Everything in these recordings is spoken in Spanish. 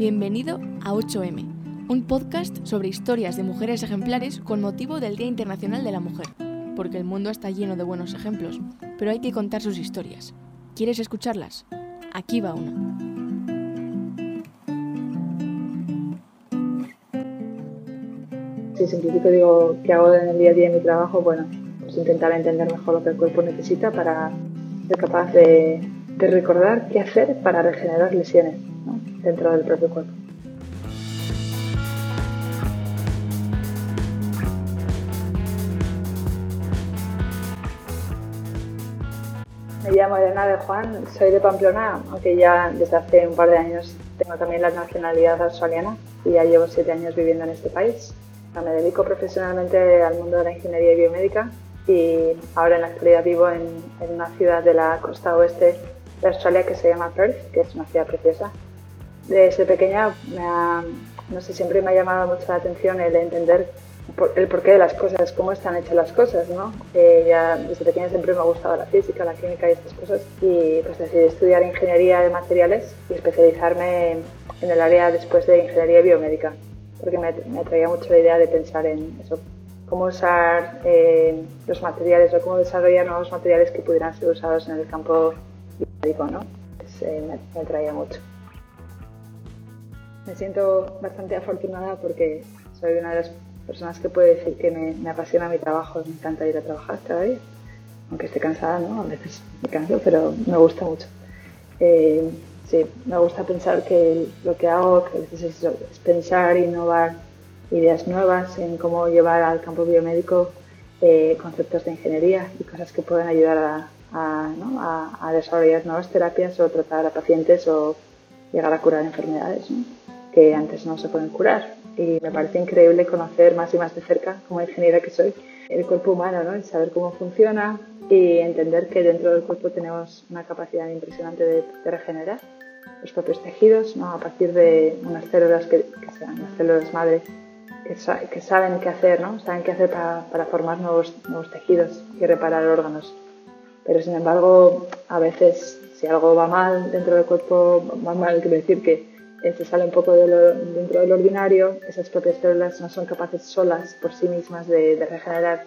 Bienvenido a 8M, un podcast sobre historias de mujeres ejemplares con motivo del Día Internacional de la Mujer, porque el mundo está lleno de buenos ejemplos, pero hay que contar sus historias. ¿Quieres escucharlas? Aquí va una. Si simplifico digo qué hago en el día a día en mi trabajo, bueno, pues intentar entender mejor lo que el cuerpo necesita para ser capaz de recordar qué hacer para regenerar lesiones dentro del propio cuerpo. Me llamo Elena de Juan, soy de Pamplona, aunque ya desde hace un par de años tengo también la nacionalidad australiana y ya llevo siete años viviendo en este país. Me dedico profesionalmente al mundo de la ingeniería biomédica y ahora en la actualidad vivo en, en una ciudad de la costa oeste de Australia que se llama Perth, que es una ciudad preciosa desde pequeña, no sé, siempre me ha llamado mucho la atención el entender el porqué de las cosas, cómo están hechas las cosas, ¿no? ya desde pequeña siempre me ha gustado la física, la química y estas cosas y pues decidí estudiar ingeniería de materiales y especializarme en el área después de ingeniería biomédica, porque me, me atraía mucho la idea de pensar en eso, cómo usar eh, los materiales o cómo desarrollar nuevos materiales que pudieran ser usados en el campo biomédico, ¿no? Pues, eh, me, me atraía mucho. Me siento bastante afortunada porque soy una de las personas que puede decir que me, apasiona mi trabajo, me encanta ir a trabajar cada día, aunque esté cansada, ¿no? A veces me canso, pero me gusta mucho. Eh, sí, me gusta pensar que lo que hago que a veces es, pensar, innovar ideas nuevas en cómo llevar al campo biomédico eh, conceptos de ingeniería y cosas que pueden ayudar a, a desarrollar nuevas terapias o tratar a pacientes o llegar a curar enfermedades. ¿no? que antes no se pueden curar. Y me parece increíble conocer más y más de cerca, como ingeniera que soy, el cuerpo humano, ¿no? saber cómo funciona y entender que dentro del cuerpo tenemos una capacidad impresionante de, regenerar los propios tejidos, ¿no? a partir de unas células que, sean las células madre, que, que, saben qué hacer, ¿no? saben qué hacer para, para formar nuevos, nuevos tejidos y reparar órganos. Pero sin embargo, a veces si algo va mal dentro del cuerpo, va mal, quiere decir que se sale un poco de lo, dentro del ordinario, esas propias células no son capaces solas por sí mismas de, regenerar.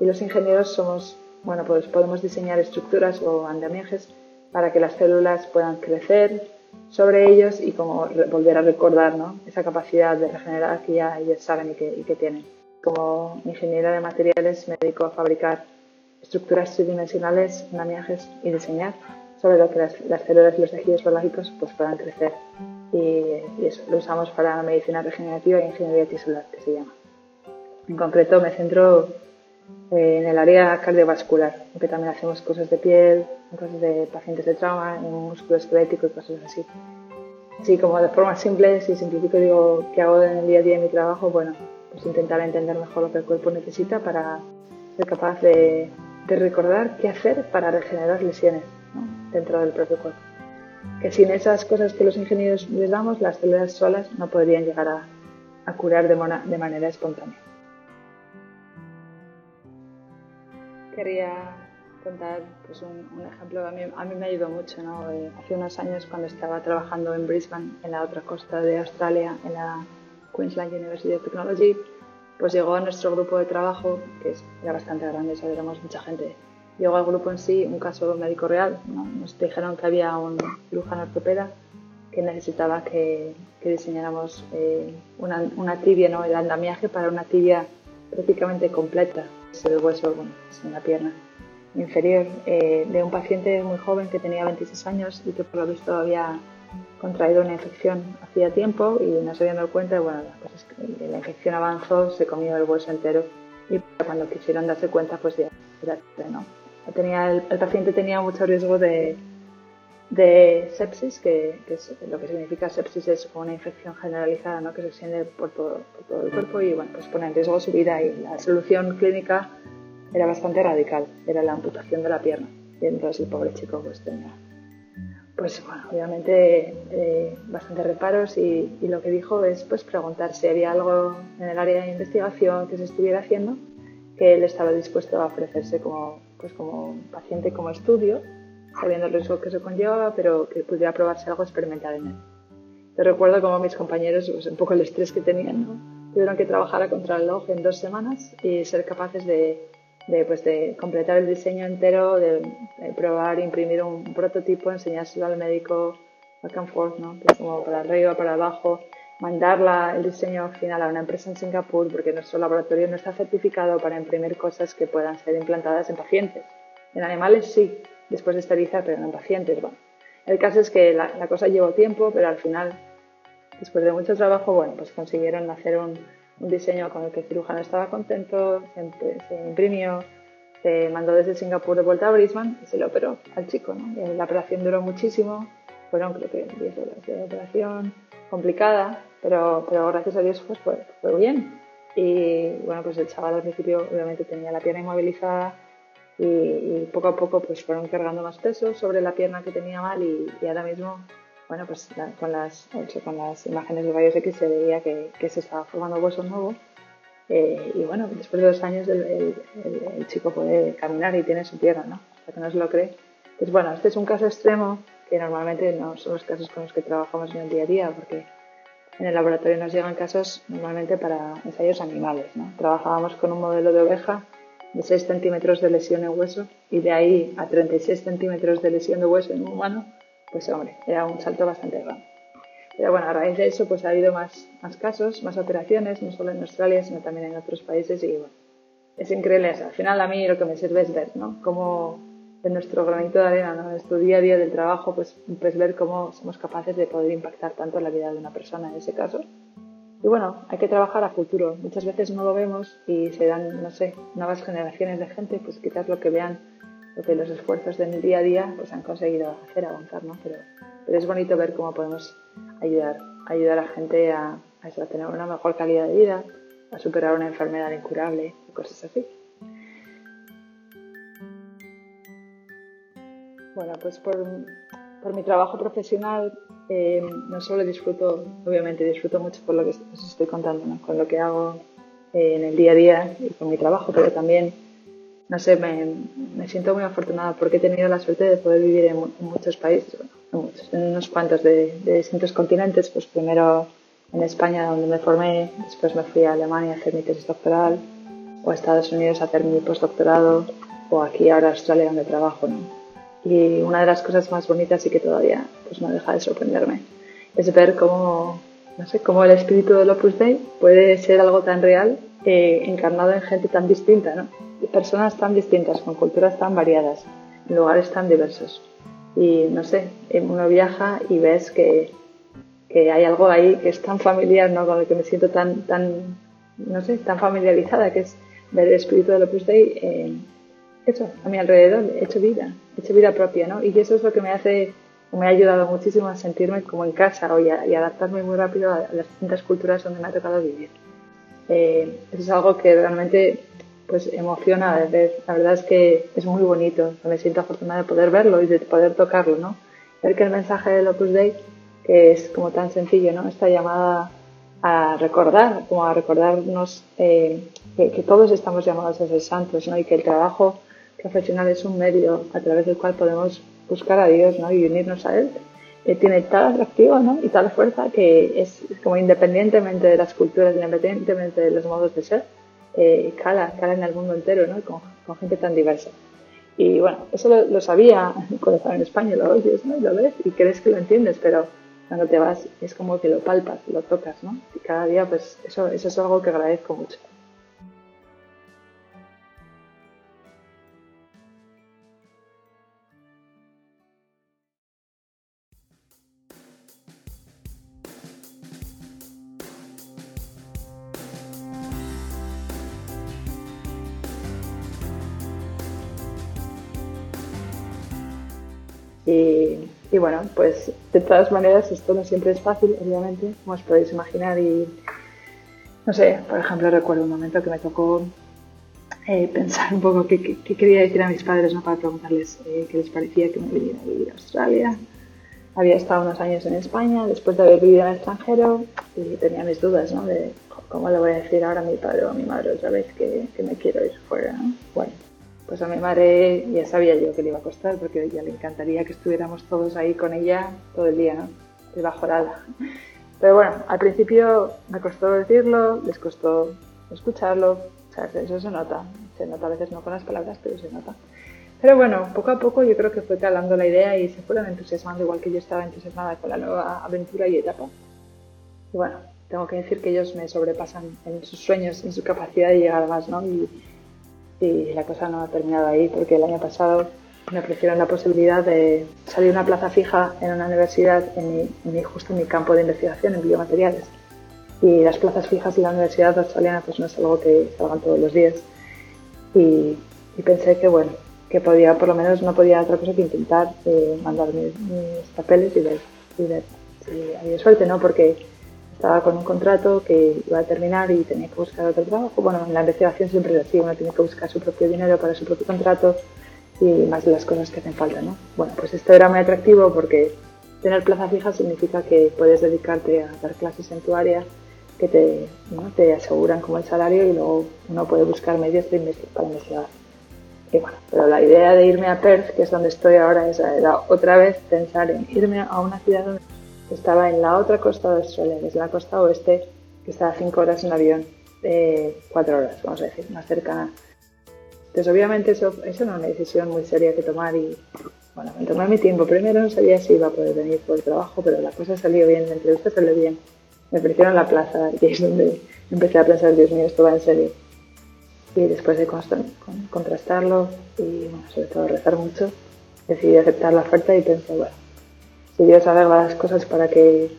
Y los ingenieros somos, bueno, pues podemos diseñar estructuras o andamiajes para que las células puedan crecer sobre ellos y como volver a recordar ¿no? esa capacidad de regenerar que ya ellos saben y que, y que tienen. Como ingeniera de materiales me dedico a fabricar estructuras tridimensionales, andamiajes y diseñar sobre lo que las, las células y los tejidos biológicos pues, puedan crecer y, eso lo usamos para medicina regenerativa e ingeniería tisular, que se llama. En concreto me centro eh, en el área cardiovascular, aunque también hacemos cosas de piel, cosas de pacientes de trauma, en músculo esquelético y cosas así. Así como de forma simple, si simplifico digo qué hago en el día a día en mi trabajo, bueno, pues intentar entender mejor lo que el cuerpo necesita para ser capaz de, recordar qué hacer para regenerar lesiones dentro del propio cuerpo que sin esas cosas que los ingenieros les damos, las células solas no podrían llegar a, curar de, de, manera espontánea. Quería contar pues, un, ejemplo, a mí, a mí me ayudó mucho. ¿no? Eh, hace unos años cuando estaba trabajando en Brisbane, en la otra costa de Australia, en la Queensland University of Technology, pues llegó a nuestro grupo de trabajo, que era bastante grande, éramos mucha gente, llegó al grupo en sí un caso médico real. Nos dijeron que había un cirujano ortopeda que necesitaba que, diseñáramos eh, una, tibia, ¿no? el andamiaje para una tibia prácticamente completa, el hueso bueno, en la pierna inferior, eh, de un paciente muy joven que tenía 26 años y que por lo visto había contraído una infección hacía tiempo y no se habían dado cuenta. Bueno, cosa es que la infección avanzó, se comió el hueso entero y cuando quisieron darse cuenta, pues ya era ¿no? Tenía, el, paciente tenía mucho riesgo de, de sepsis, que, es, lo que significa sepsis es una infección generalizada ¿no? que se extiende por todo, todo, el cuerpo y bueno, pues pone en riesgo su vida y la solución clínica era bastante radical, era la amputación de la pierna. Y entonces el pobre chico pues tenía, pues bueno, obviamente eh, bastante reparos y, y, lo que dijo es pues preguntar si había algo en el área de investigación que se estuviera haciendo que él estaba dispuesto a ofrecerse como pues como paciente como estudio, sabiendo el riesgo que eso conllevaba, pero que pudiera probarse algo experimental en él. Te recuerdo como mis compañeros, pues un poco el estrés que tenían. Tuvieron que trabajar a contrarreloj en dos semanas y ser capaces de, de, pues de completar el diseño entero, de, probar, imprimir un, prototipo, enseñárselo al médico back and forth, ¿no? Pues como para arriba, para abajo, mandar el diseño final a una empresa en Singapur porque nuestro laboratorio no está certificado para imprimir cosas que puedan ser implantadas en pacientes. En animales sí, después de esterilizar, pero no en pacientes. Bueno, el caso es que la, cosa llevó tiempo, pero al final, después de mucho trabajo, bueno, pues consiguieron hacer un, diseño con el que el cirujano estaba contento, se, imprimió, se mandó desde Singapur de vuelta a Brisbane y se lo operó al chico. ¿no? La operación duró muchísimo, fueron creo que 10 horas de operación, complicada, pero, pero gracias a Dios pues fue, fue bien. Y bueno, pues el chaval al principio obviamente tenía la pierna inmovilizada y, poco a poco pues fueron cargando más peso sobre la pierna que tenía mal y, ahora mismo, bueno, pues con, las, con las imágenes de rayos X se veía que, que se estaba formando hueso nuevo. Eh, y bueno, después de dos años el, el, chico puede caminar y tiene su pierna, ¿no? Hasta que no se lo cree. Pues bueno, este es un caso extremo que normalmente no son los casos con los que trabajamos en el día a día, porque en el laboratorio nos llegan casos normalmente para ensayos animales. ¿no? Trabajábamos con un modelo de oveja de 6 centímetros de lesión en hueso y de ahí a 36 centímetros de lesión de hueso en un humano, pues hombre, era un salto bastante grande. Pero bueno, a raíz de eso pues ha habido más, más casos, más operaciones, no solo en Australia, sino también en otros países y bueno, es increíble. Al final a mí lo que me sirve es ver, ¿no? Cómo en nuestro granito de arena, en nuestro día a día del trabajo, pues, pues ver cómo somos capaces de poder impactar tanto en la vida de una persona en ese caso. Y bueno, hay que trabajar a futuro. Muchas veces no lo vemos y se dan, no sé, nuevas generaciones de gente, pues quizás lo que vean, lo que los esfuerzos del día a día pues han conseguido hacer avanzar, ¿no? Pero, pero es bonito ver cómo podemos ayudar, ayudar a gente a, a, a tener una mejor calidad de vida, a superar una enfermedad incurable y cosas así. Bueno, pues por, por mi trabajo profesional eh, no solo disfruto, obviamente disfruto mucho por lo que estoy contando, con lo que hago eh, en el día a día y con mi trabajo, pero también, no sé, me, me, siento muy afortunada porque he tenido la suerte de poder vivir en, muchos países, en, unos cuantos de, de, distintos continentes, pues primero en España donde me formé, después me fui a Alemania a hacer mi tesis doctoral, o a Estados Unidos a hacer mi postdoctorado, o aquí ahora a Australia donde trabajo, ¿no? Y una de las cosas más bonitas y que todavía pues, no deja de sorprenderme es ver cómo, no sé, cómo el espíritu del Opus Dei puede ser algo tan real eh, encarnado en gente tan distinta, ¿no? personas tan distintas, con culturas tan variadas, en lugares tan diversos. Y no sé, uno viaja y ves que, que hay algo ahí que es tan familiar, ¿no? Con el que me siento tan, tan, no sé, tan familiarizada, que es ver el espíritu del Opus Dei eso, a mi alrededor, he hecho vida, he hecho vida propia, ¿no? Y eso es lo que me hace, me ha ayudado muchísimo a sentirme como en casa y, y adaptarme muy rápido a, las distintas culturas donde me ha tocado vivir. Eh, eso es algo que realmente pues emociona. La verdad es que es muy bonito. Me siento afortunada de poder verlo y de poder tocarlo, ¿no? Ver que el mensaje del Opus Dei, que es como tan sencillo, ¿no? Esta llamada a recordar, como a recordarnos eh, que, que, todos estamos llamados a ser santos, ¿no? Y que el trabajo profesional es un medio a través del cual podemos buscar a Dios ¿no? y unirnos a Él. Eh, tiene tal atractivo ¿no? y tal fuerza que es como independientemente de las culturas, independientemente de los modos de ser, eh, cala, cala en el mundo entero ¿no? con, con gente tan diversa. Y bueno, eso lo, sabía cuando estaba en España, lo oyes ¿no? y lo ves y crees que lo entiendes, pero cuando te vas es como que lo palpas, lo tocas, ¿no? Y cada día, pues eso, eso es algo que agradezco mucho. Y, bueno, pues de todas maneras esto no siempre es fácil, obviamente, como os podéis imaginar. Y no sé, por ejemplo, recuerdo un momento que me tocó eh, pensar un poco qué, quería decir a mis padres ¿no? para preguntarles eh, qué les parecía que me viniera a vivir a Australia. Había estado unos años en España después de haber vivido en el extranjero y tenía mis dudas ¿no? de cómo le voy a decir ahora a mi padre o a mi madre otra vez que, que me quiero ir fuera. ¿no? Bueno, pues a mi madre ya sabía yo que le iba a costar porque a ella le encantaría que estuviéramos todos ahí con ella todo el día, ¿no? bajo el ala. Pero bueno, al principio me costó decirlo, les costó escucharlo, eso se nota, se nota a veces no con las palabras, pero se nota. Pero bueno, poco a poco yo creo que fue calando la idea y se fueron entusiasmando igual que yo estaba entusiasmada con la nueva aventura y etapa. Y bueno, tengo que decir que ellos me sobrepasan en sus sueños, en su capacidad de llegar más, ¿no? Y la cosa no ha terminado ahí porque el año pasado me ofrecieron la posibilidad de salir una plaza fija en una universidad en mi, justo en mi campo de investigación en biomateriales. Y las plazas fijas en la universidad australiana pues no es algo que salgan todos los días. Y, pensé que bueno, que podía, por lo menos no podía otra cosa que intentar eh, mandar mis, papeles y ver, y ver si había suerte, ¿no? Porque estaba con un contrato que iba a terminar y tenía que buscar otro trabajo. Bueno, en la investigación siempre es así, uno tiene que buscar su propio dinero para su propio contrato y más las cosas que hacen falta, ¿no? Bueno, pues esto era muy atractivo porque tener plaza fija significa que puedes dedicarte a dar clases en tu área que te, te aseguran como el salario y luego uno puede buscar medios para investigar. Y bueno, pero la idea de irme a Perth, que es donde estoy ahora, era otra vez pensar en irme a una ciudad donde estaba en la otra costa de Australia, que es la costa oeste, que está a cinco horas en avión, cuatro horas, vamos a decir, más cercana entonces, obviamente, eso, eso era una decisión muy seria que tomar y, bueno, me tomé mi tiempo. Primero no sabía si iba a poder venir por el trabajo, pero la cosa salió bien, la entrevista salió bien. Me ofrecieron la plaza y es donde empecé a pensar, Dios mío, esto va en serio. Y después de contrastarlo y, bueno, sobre todo rezar mucho, decidí aceptar la oferta y pensé, bueno, si Dios arregla las cosas para que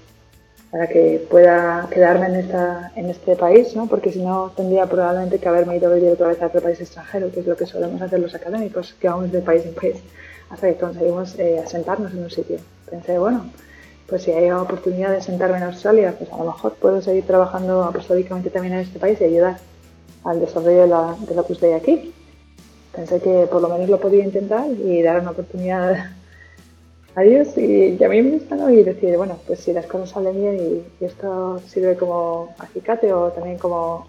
para que pueda quedarme en, esta, en este país, ¿no? porque si no tendría probablemente que haberme ido a vivir otra vez a otro país extranjero, que es lo que solemos hacer los académicos, que vamos de país en país hasta que conseguimos eh, asentarnos en un sitio. Pensé, bueno, pues si hay oportunidad de sentarme en Australia, pues a lo mejor puedo seguir trabajando apostólicamente también en este país y ayudar al desarrollo de la, de la aquí. Pensé que por lo menos lo podía intentar y dar una oportunidad adiós y, a mí me gusta ¿no? y decir, bueno, pues si las cosas salen bien y, esto sirve como acicate o también como,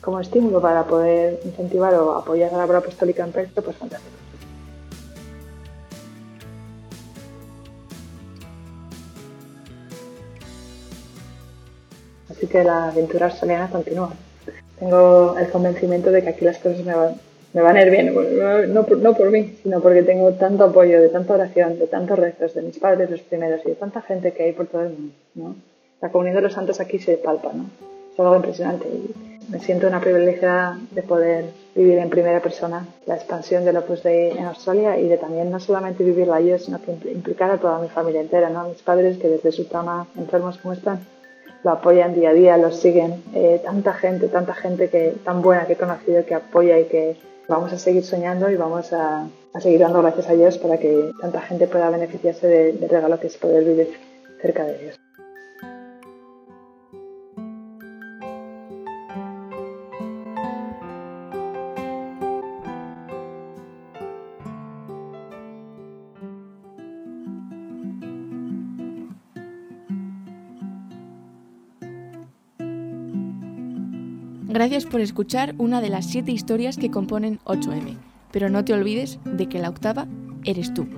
como estímulo para poder incentivar o apoyar a la obra apostólica en Perto, pues fantástico. Así que la aventura australiana continúa. Tengo el convencimiento de que aquí las cosas me van, me van a ir bien, no, no por mí, sino porque tengo tanto apoyo, de tanta oración, de tantos rezos, de mis padres los primeros y de tanta gente que hay por todo el mundo. La comunidad de los santos aquí se palpa, ¿no? es algo impresionante y me siento una privilegiada de poder vivir en primera persona la expansión de Opus Dei en Australia y de también no solamente vivirla yo, sino que implicar a toda mi familia entera, ¿no? mis padres que desde su cama enfermos como están lo apoyan día a día, los siguen, eh, tanta gente, tanta gente que tan buena que he conocido que apoya y que vamos a seguir soñando y vamos a, seguir dando gracias a Dios para que tanta gente pueda beneficiarse del regalo que es poder vivir cerca de Dios. Gracias por escuchar una de las siete historias que componen 8M, pero no te olvides de que la octava eres tú.